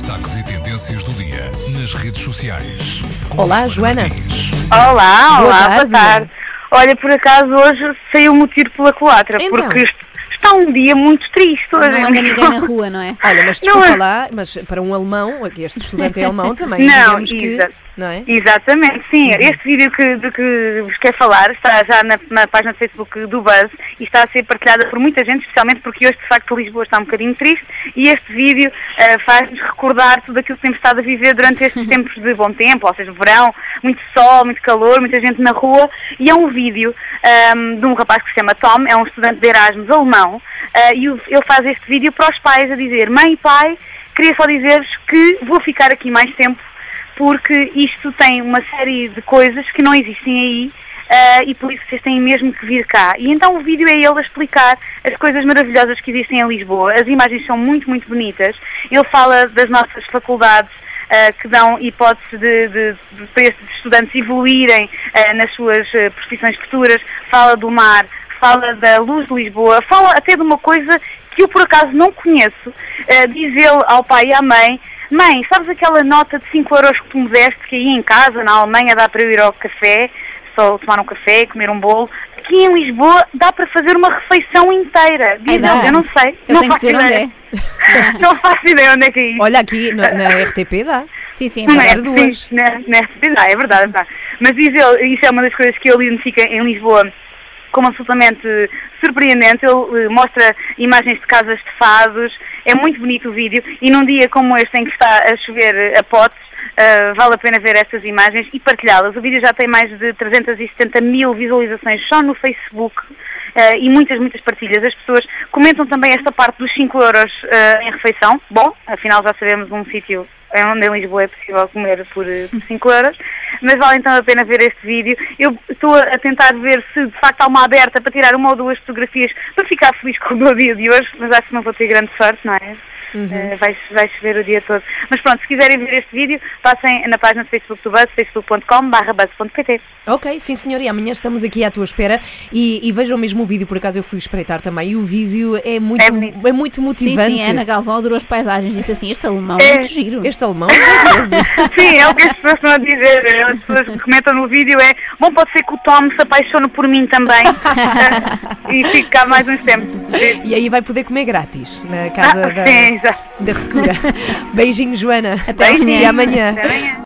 destaques e tendências do dia nas redes sociais. Olá, Joana. Martins. Olá, Boa olá, tarde. boa tarde. Olha, por acaso hoje saiu-me o tiro pela culatra, Então. porque está um dia muito triste hoje. Não anda ninguém na rua, não é? Olha, mas Não desculpa é- lá, mas para um alemão, aqui este estudante é alemão também, Não, que. Não é? Exatamente, sim. Uhum. Este vídeo que, de que vos quero falar está já na, na página do Facebook do Buzz e está a ser partilhada por muita gente, especialmente porque hoje, de facto, Lisboa está um bocadinho triste e este vídeo eh, faz-nos recordar tudo aquilo que temos estado a viver durante estes tempos de bom tempo, ou seja, verão, muito sol, muito calor, muita gente na rua e é um vídeo ahm, de um rapaz que se chama Tom, é um estudante de Erasmus alemão eh, e ele faz este vídeo para os pais a dizer mãe e pai, queria só dizer-vos que vou ficar aqui mais tempo porque isto tem uma série de coisas que não existem aí ah, e por isso vocês têm mesmo que vir cá. E então o vídeo é ele a explicar as coisas maravilhosas que existem em Lisboa. As imagens são muito, muito bonitas. Ele fala das nossas faculdades ah, que dão hipótese de, de, de- para estes estudantes evoluírem ah, nas suas ah, profissões futuras. Fala do mar, fala da luz de Lisboa, fala até de uma coisa que eu por acaso não conheço. Ah, diz ele ao pai e à mãe, mãe, sabes aquela nota de 5 euros que tu me deste que aí em casa, na Alemanha, dá para eu ir ao café, só tomar um café, comer um bolo. Aqui em Lisboa dá para fazer uma refeição inteira. Diz ele, eu não sei. Eu não faço ideia. não faço ideia onde é que é isso. Olha, aqui na, na RTP dá. Sim, sim, Não é é, verdade. dar duas. sim, na, na RTP, é verdade, é verdade. Mas diz ele, isso é uma das coisas que ele identifica em Lisboa como absolutamente surpreendente. Ele eh, mostra imagens de casas de fados, é muito bonito o vídeo e num dia como este em que está a chover a potes, eh, vale a pena ver estas imagens e partilhá-las. O vídeo já tem mais de 370 mil visualizações só no Facebook. Eh, e muitas, muitas partilhas. As pessoas comentam também esta parte dos 5 euros eh, em refeição. Bom, afinal já sabemos um sítio onde em Lisboa é possível comer por, eh, por 5 euros, mas vale então a pena ver este vídeo. Eu estou a tentar ver se de facto há uma aberta para tirar uma ou duas fotografias para ficar feliz com o meu dia de hoje, mas acho que não vou ter grande sorte, não é? Eh, vai, vai chover o dia todo. Mas pronto, se quiserem ver este vídeo, passem na página do Facebook do Buzz, facebook.com buzz.pt. Ok, sim senhor, e amanhã estamos aqui à tua espera e, e vejam mesmo o vídeo, por acaso eu fui espreitar também, e o vídeo é muito, É é muito Sim, motivante. sim, a Ana Galvão adorou as paisagens. Disse assim: este alemão é É. muito giro. Este alemão é. Sim, é o que as pessoas estão a dizer. As pessoas que comentam no vídeo é bom, pode ser que o Tom se apaixone por mim também e fique cá mais uns tempos. E aí vai poder comer grátis na casa Ah, da, sim, da futura. Beijinho, Joana. Até amanhã. Até amanhã.